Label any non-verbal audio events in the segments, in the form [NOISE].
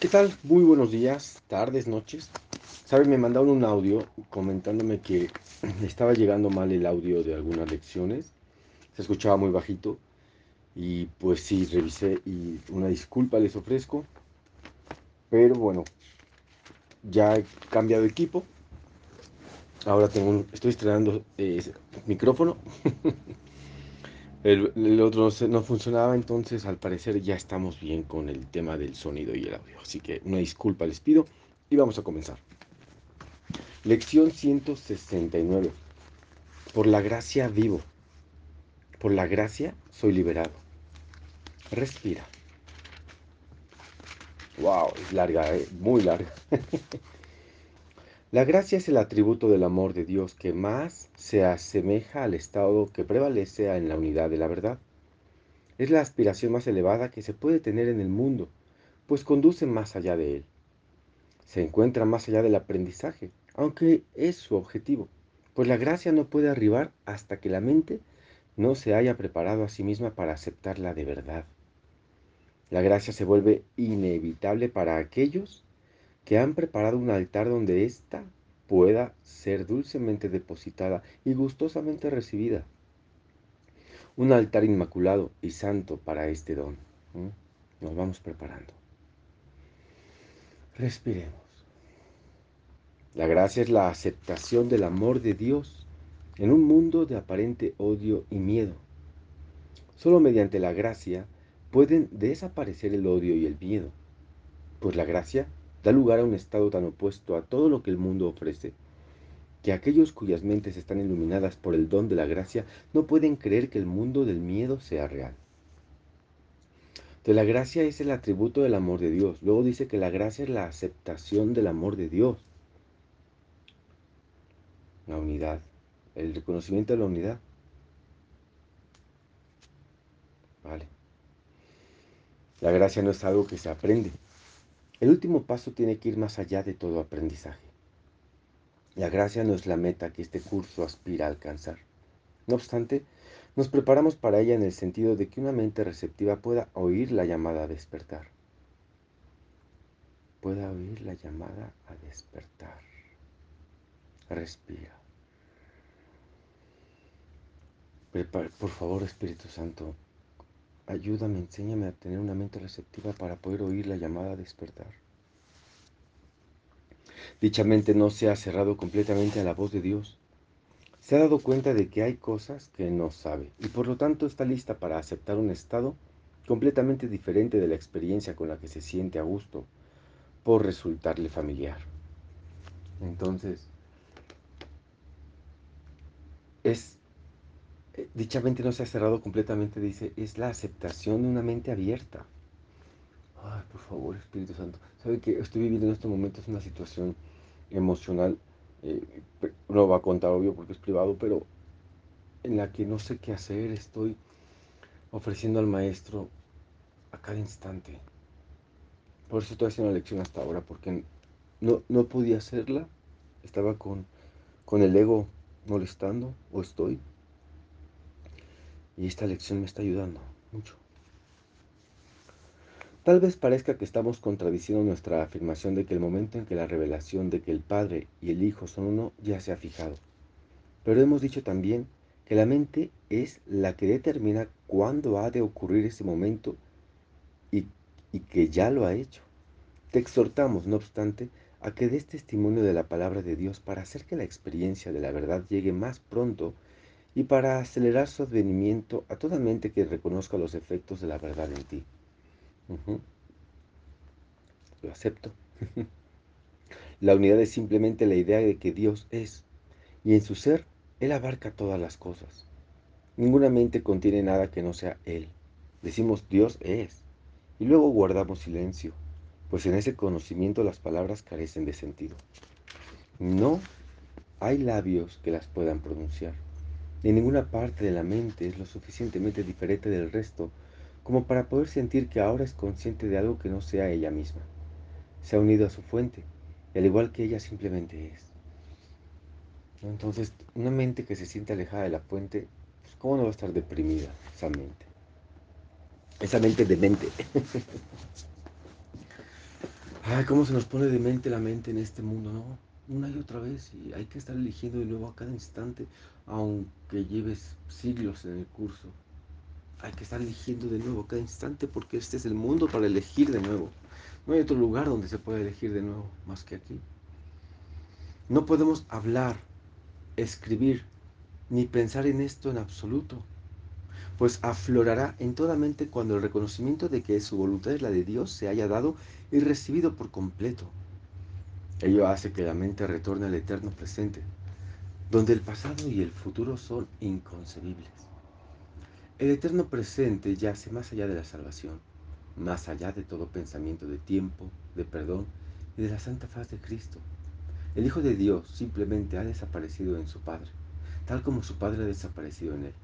¿Qué tal? Muy buenos días, tardes, noches. Saben, me mandaron un audio comentándome que [CLEARS THROAT] estaba llegando mal el audio de algunas lecciones. Se escuchaba muy bajito. Y pues sí, revisé y una disculpa les ofrezco. Pero bueno, ya he cambiado equipo. Ahora tengo estoy estrenando eh, micrófono. [LAUGHS] El, otro no, funcionaba, entonces al parecer ya estamos bien con el tema del sonido y el audio. Así que una disculpa les pido y vamos a comenzar. Lección 169. Por la gracia vivo. Por la gracia soy liberado. Respira. Wow, es larga, ¿eh? muy larga. [LAUGHS] La gracia es el atributo del amor de Dios que más se asemeja al estado que prevalece en la unidad de la verdad. Es la aspiración más elevada que se puede tener en el mundo, pues conduce más allá de él. Se encuentra más allá del aprendizaje, aunque es su objetivo, pues la gracia no puede arribar hasta que la mente no se haya preparado a sí misma para aceptarla de verdad. La gracia se vuelve inevitable para aquellos que han preparado un altar donde ésta pueda ser dulcemente depositada y gustosamente recibida. Un altar inmaculado y santo para este don. Nos vamos preparando. Respiremos. La gracia es la aceptación del amor de Dios en un mundo de aparente odio y miedo. Solo mediante la gracia pueden desaparecer el odio y el miedo, pues la gracia da lugar a un estado tan opuesto a todo lo que el mundo ofrece, que aquellos cuyas mentes están iluminadas por el don de la gracia no pueden creer que el mundo del miedo sea real. De la gracia es el atributo del amor de Dios. Luego dice que la gracia es la aceptación del amor de Dios. La unidad, el reconocimiento de la unidad. Vale. La gracia no es algo que se aprende, el último paso tiene que ir más allá de todo aprendizaje. La gracia no es la meta que este curso aspira a alcanzar. No obstante, nos preparamos para ella en el sentido de que una mente receptiva pueda oír la llamada a despertar. Pueda oír la llamada a despertar. Respira. Por favor, Espíritu Santo, Ayúdame, enséñame a tener una mente receptiva para poder oír la llamada a despertar. Dicha mente no se ha cerrado completamente a la voz de Dios. Se ha dado cuenta de que hay cosas que no sabe y por lo tanto está lista para aceptar un estado completamente diferente de la experiencia con la que se siente a gusto por resultarle familiar. Entonces, es dicha mente no se ha cerrado completamente, dice, es la aceptación de una mente abierta. Ay, por favor, Espíritu Santo. Sabe que estoy viviendo en este momento es una situación emocional, eh, no va a contar obvio porque es privado, pero en la que no sé qué hacer, estoy ofreciendo al maestro a cada instante. Por eso estoy haciendo la lección hasta ahora, porque no, no podía hacerla, estaba con, con el ego molestando, o estoy, y esta lección me está ayudando mucho. Tal vez parezca que estamos contradiciendo nuestra afirmación de que el momento en que la revelación de que el Padre y el Hijo son uno ya se ha fijado. Pero hemos dicho también que la mente es la que determina cuándo ha de ocurrir ese momento y, y que ya lo ha hecho. Te exhortamos, no obstante, a que des testimonio de la palabra de Dios para hacer que la experiencia de la verdad llegue más pronto y para acelerar su advenimiento a toda mente que reconozca los efectos de la verdad en ti. Lo acepto. [LAUGHS] la unidad es simplemente la idea de que Dios es, y en su ser Él abarca todas las cosas. Ninguna mente contiene nada que no sea Él. Decimos Dios es, y luego guardamos silencio, pues en ese conocimiento las palabras carecen de sentido. No hay labios que las puedan pronunciar. Ni ninguna parte de la mente es lo suficientemente diferente del resto como para poder sentir que ahora es consciente de algo que no sea ella misma. Se ha unido a su fuente, y al igual que ella simplemente es. Entonces, una mente que se siente alejada de la fuente, pues, ¿cómo no va a estar deprimida esa mente? Esa mente de mente. [LAUGHS] Ay, cómo se nos pone de mente la mente en este mundo, ¿no? Una y otra vez, y hay que estar eligiendo de nuevo a cada instante, aunque lleves siglos en el curso. Hay que estar eligiendo de nuevo a cada instante porque este es el mundo para elegir de nuevo. No hay otro lugar donde se pueda elegir de nuevo más que aquí. No podemos hablar, escribir, ni pensar en esto en absoluto, pues aflorará en toda mente cuando el reconocimiento de que su voluntad es la de Dios se haya dado y recibido por completo. Ello hace que la mente retorne al eterno presente, donde el pasado y el futuro son inconcebibles. El eterno presente yace más allá de la salvación, más allá de todo pensamiento de tiempo, de perdón y de la santa faz de Cristo. El Hijo de Dios simplemente ha desaparecido en su Padre, tal como su Padre ha desaparecido en él.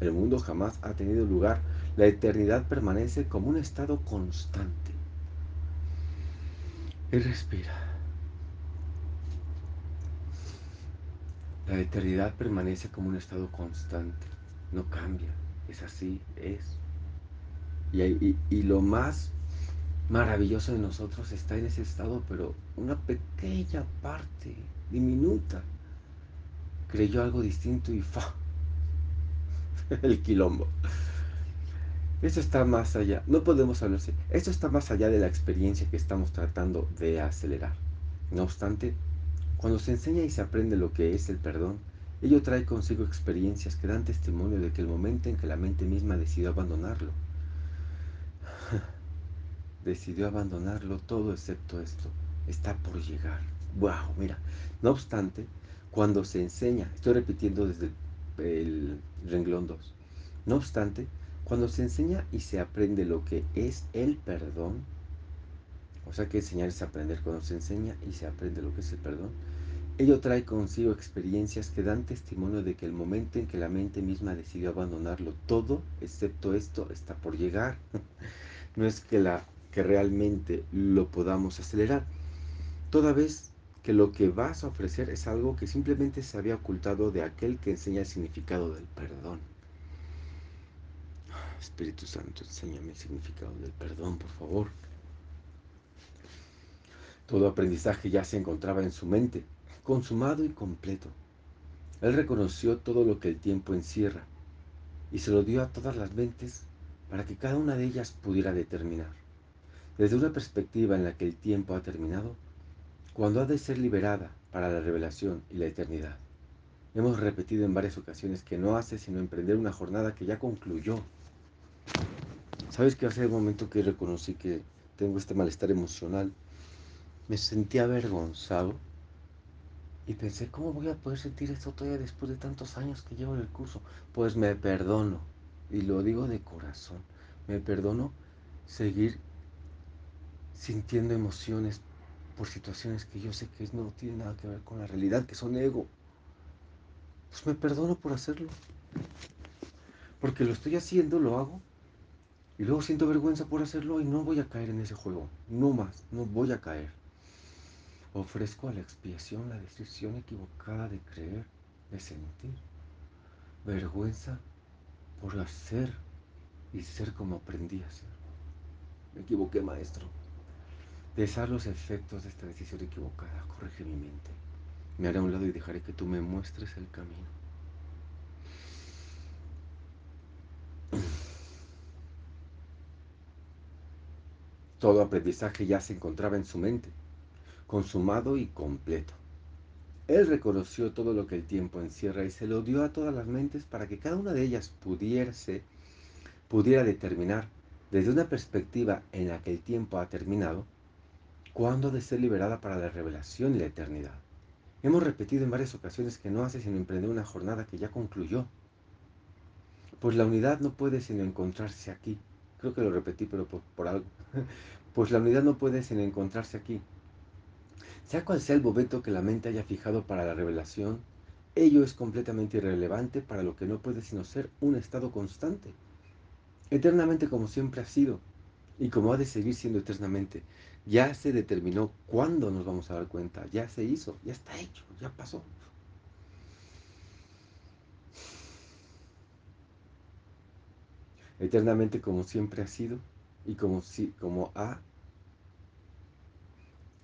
El mundo jamás ha tenido lugar, la eternidad permanece como un estado constante. Y respira. La eternidad permanece como un estado constante, no cambia, es así, es. Y, lo más maravilloso de nosotros está en ese estado, pero una pequeña parte, diminuta, creyó algo distinto y fa, [LAUGHS] el quilombo. Esto está más allá, no podemos hablar así, esto está más allá de la experiencia que estamos tratando de acelerar. No obstante, cuando se enseña y se aprende lo que es el perdón, ello trae consigo experiencias que dan testimonio de que el momento en que la mente misma decidió abandonarlo, [SIGHS] decidió abandonarlo todo excepto esto. Está por llegar. ¡Wow! Mira, no obstante, cuando se enseña, estoy repitiendo desde el, renglón 2, no obstante, cuando se enseña y se aprende lo que es el perdón, o sea que enseñar es aprender, cuando se enseña y se aprende lo que es el perdón, ello trae consigo experiencias que dan testimonio de que el momento en que la mente misma decidió abandonarlo todo, excepto esto, está por llegar. [LAUGHS] No es que la que realmente lo podamos acelerar. Toda vez que lo que vas a ofrecer es algo que simplemente se había ocultado de aquel que enseña el significado del perdón. [SIGHS] Espíritu Santo, enséñame el significado del perdón, por favor. Todo aprendizaje ya se encontraba en su mente, consumado y completo. Él reconoció todo lo que el tiempo encierra y se lo dio a todas las mentes para que cada una de ellas pudiera determinar desde una perspectiva en la que el tiempo ha terminado, cuando ha de ser liberada para la revelación y la eternidad. Hemos repetido en varias ocasiones que no hace sino emprender una jornada que ya concluyó. ¿Sabes que hace un momento que reconocí que tengo este malestar emocional? Me sentí avergonzado y pensé, ¿cómo voy a poder sentir esto todavía después de tantos años que llevo en el curso? Pues me perdono, y lo digo de corazón, me perdono seguir sintiendo emociones por situaciones que yo sé que no tienen nada que ver con la realidad, que son ego. Pues me perdono por hacerlo. Porque lo estoy haciendo, lo hago. Y luego siento vergüenza por hacerlo y no voy a caer en ese juego. No más, no voy a caer. Ofrezco a la expiación la decisión equivocada de creer, de sentir. Vergüenza por hacer y ser como aprendí a ser. Me equivoqué, maestro. Pesar los efectos de esta decisión equivocada, corrige mi mente. Me haré a un lado y dejaré que tú me muestres el camino. Todo aprendizaje ya se encontraba en su mente, consumado y completo. Él reconoció todo lo que el tiempo encierra y se lo dio a todas las mentes para que cada una de ellas pudiese, pudiera determinar, desde una perspectiva en la que el tiempo ha terminado, cuándo de ser liberada para la revelación y la eternidad. Hemos repetido en varias ocasiones que no hace sino emprender una jornada que ya concluyó. Pues la unidad no puede sino encontrarse aquí. Creo que lo repetí, pero por, por algo. [LAUGHS] Pues la unidad no puede sino encontrarse aquí. Sea cual sea el bobeto que la mente haya fijado para la revelación, ello es completamente irrelevante para lo que no puede sino ser un estado constante. Eternamente como siempre ha sido, y como ha de seguir siendo eternamente. Ya se determinó cuándo nos vamos a dar cuenta, ya se hizo, ya está hecho, ya pasó. Eternamente como siempre ha sido y como, si, como ha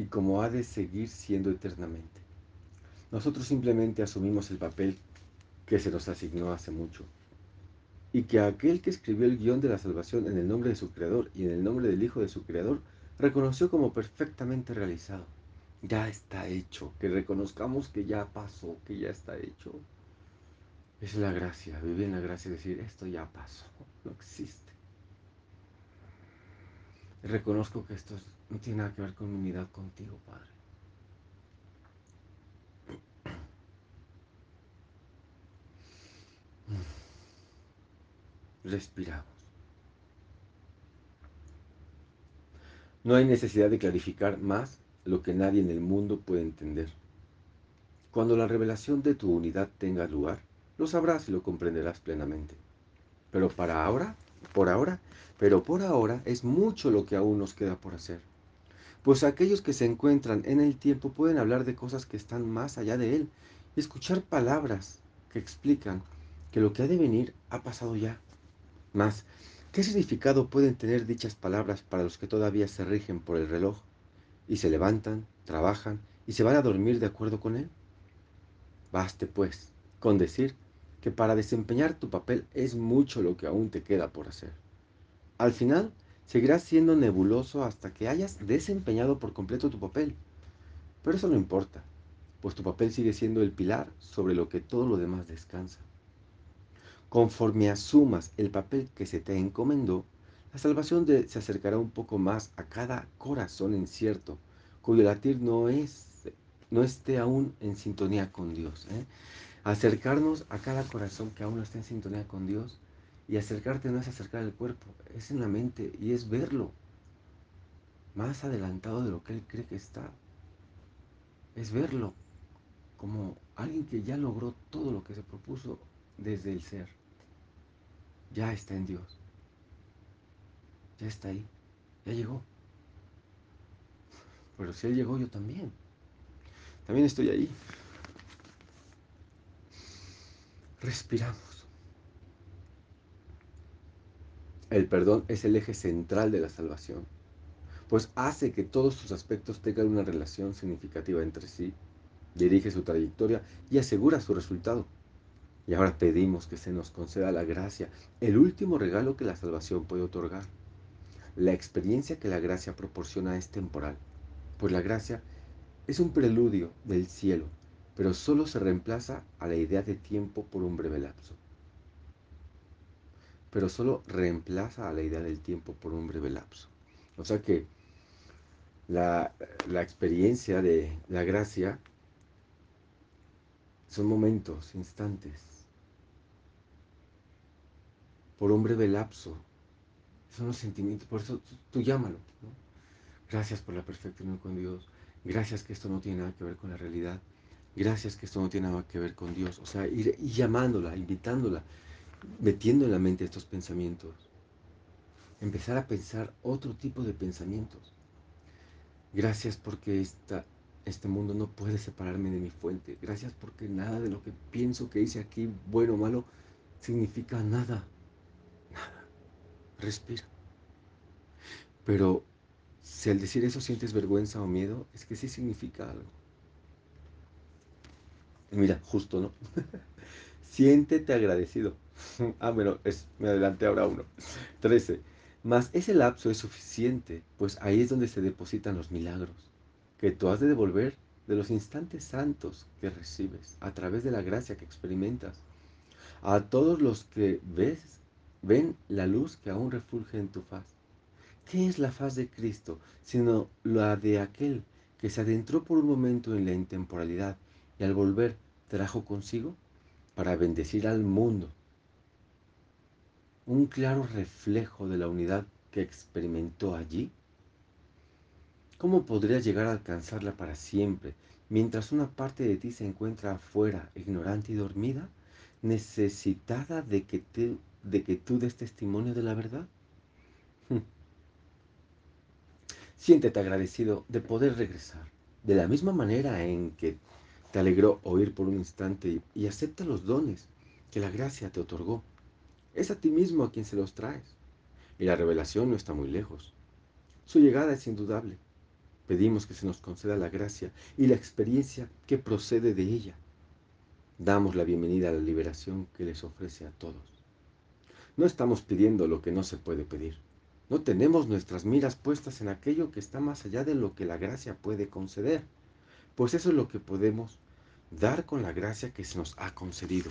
y como ha de seguir siendo eternamente. Nosotros simplemente asumimos el papel que se nos asignó hace mucho. Y que aquel que escribió el guion de la salvación en el nombre de su Creador y en el nombre del Hijo de su Creador, reconoció como perfectamente realizado. Ya está hecho, que reconozcamos que ya pasó, que ya está hecho. Es la gracia, vivir en la gracia decir, esto ya pasó, no existe. Reconozco que esto no tiene nada que ver con mi unidad contigo, Padre. Respiramos. No hay necesidad de clarificar más lo que nadie en el mundo puede entender. Cuando la revelación de tu unidad tenga lugar, lo sabrás y lo comprenderás plenamente. Pero para ahora, por ahora, pero por ahora es mucho lo que aún nos queda por hacer. Pues aquellos que se encuentran en el tiempo pueden hablar de cosas que están más allá de él y escuchar palabras que explican que lo que ha de venir ha pasado ya. Más, ¿qué significado pueden tener dichas palabras para los que todavía se rigen por el reloj y se levantan, trabajan y se van a dormir de acuerdo con él? Baste, pues, con decir que para desempeñar tu papel es mucho lo que aún te queda por hacer. Al final, seguirás siendo nebuloso hasta que hayas desempeñado por completo tu papel. Pero eso no importa, pues tu papel sigue siendo el pilar sobre lo que todo lo demás descansa. Conforme asumas el papel que se te encomendó, la salvación se acercará un poco más a cada corazón incierto, cuyo latir no, es, no esté aún en sintonía con Dios. ¿eh? Acercarnos a cada corazón que aún no esté en sintonía con Dios y acercarte no es acercar el cuerpo, es en la mente y es verlo más adelantado de lo que Él cree que está. Es verlo como alguien que ya logró todo lo que se propuso desde el ser ya está en Dios. Ya está ahí. Ya llegó. Pero si Él llegó, yo también. También estoy ahí. Respiramos. El perdón es el eje central de la salvación, pues hace que todos sus aspectos tengan una relación significativa entre sí, dirige su trayectoria y asegura su resultado. Y ahora pedimos que se nos conceda la gracia, el último regalo que la salvación puede otorgar. La experiencia que la gracia proporciona es temporal, pues la gracia es un preludio del cielo, pero solo se reemplaza a la idea de tiempo por un breve lapso. Pero solo reemplaza a la idea del tiempo por un breve lapso. O sea que la, la experiencia de la gracia son momentos, instantes, por un breve lapso. Son los sentimientos, por eso tú, llámalo. Gracias por la perfecta unión con Dios. Gracias que esto no tiene nada que ver con la realidad. Gracias que esto no tiene nada que ver con Dios. O sea, ir, llamándola, invitándola, metiendo en la mente estos pensamientos. Empezar a pensar otro tipo de pensamientos. Gracias porque esta, este mundo no puede separarme de mi fuente. Gracias porque nada de lo que pienso que hice aquí, bueno o malo, significa nada respira. Pero si al decir eso sientes vergüenza o miedo, es que sí significa algo. mira, justo, ¿no? [LAUGHS] Siéntete agradecido. [LAUGHS] ah, bueno, es, me adelanté ahora uno. 13. Mas ese lapso es suficiente, pues ahí es donde se depositan los milagros, que tú has de devolver de los instantes santos que recibes a través de la gracia que experimentas. A todos los que ves ven la luz que aún refulge en tu faz. ¿Qué es la faz de Cristo sino la de aquel que se adentró por un momento en la intemporalidad y al volver trajo consigo para bendecir al mundo? Un claro reflejo de la unidad que experimentó allí. ¿Cómo podrías llegar a alcanzarla para siempre mientras una parte de ti se encuentra afuera, ignorante y dormida, necesitada de que de que tú des testimonio de la verdad? [LAUGHS] Siéntete agradecido de poder regresar, de la misma manera en que te alegró oír por un instante y acepta los dones que la gracia te otorgó. Es a ti mismo a quien se los traes. Y la revelación no está muy lejos. Su llegada es indudable. Pedimos que se nos conceda la gracia y la experiencia que procede de ella. Damos la bienvenida a la liberación que les ofrece a todos. No estamos pidiendo lo que no se puede pedir. No tenemos nuestras miras puestas en aquello que está más allá de lo que la gracia puede conceder. Pues eso es lo que podemos dar con la gracia que se nos ha concedido.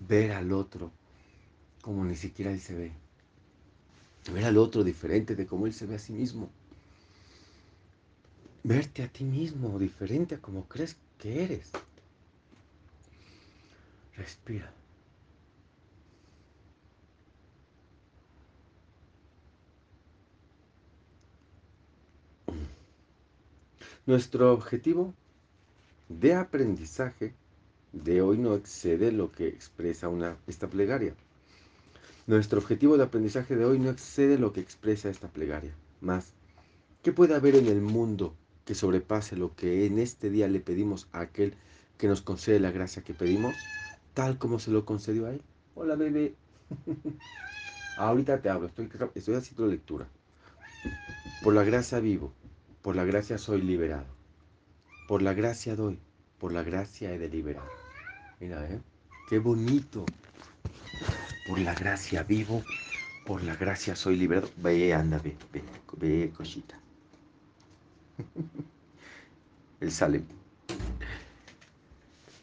Ver al otro como ni siquiera él se ve. Ver al otro diferente de cómo él se ve a sí mismo. Verte a ti mismo diferente a como crees que eres. Respira. Nuestro objetivo de aprendizaje de hoy no excede lo que expresa una, esta plegaria. Nuestro objetivo de aprendizaje de hoy no excede lo que expresa esta plegaria. Más, ¿qué puede haber en el mundo que sobrepase lo que en este día le pedimos a aquel que nos concede la gracia que pedimos, tal como se lo concedió a él? Hola, bebé. [LAUGHS] Ahorita te hablo, estoy, estoy haciendo lectura. Por la gracia vivo, por la gracia soy liberado. Por la gracia doy, por la gracia he de liberar. Mira, ¿eh? Qué bonito. Por la gracia vivo, por la gracia soy liberado. Ve, anda, ve, ve, ve, cosita. [LAUGHS] Él sale.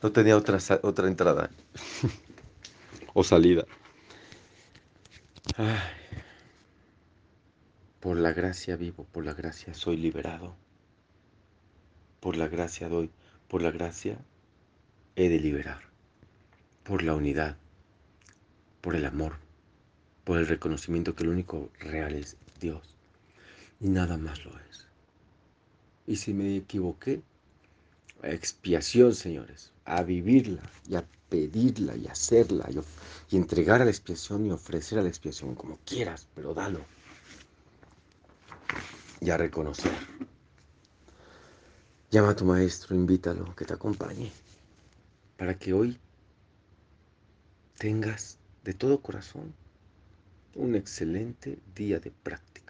No tenía otra, otra entrada. [LAUGHS] o salida. Por la gracia vivo, por la gracia soy liberado. Por la gracia doy, por la gracia he de liberar. Por la unidad, por el amor, por el reconocimiento que el único real es Dios y nada más lo es. Y si me equivoqué, expiación, señores, a vivirla y a pedirla y hacerla y, entregar a la expiación y ofrecer a la expiación como quieras, pero dalo. Y a reconocer. Llama a tu maestro, invítalo, que te acompañe, para que hoy tengas de todo corazón un excelente día de práctica.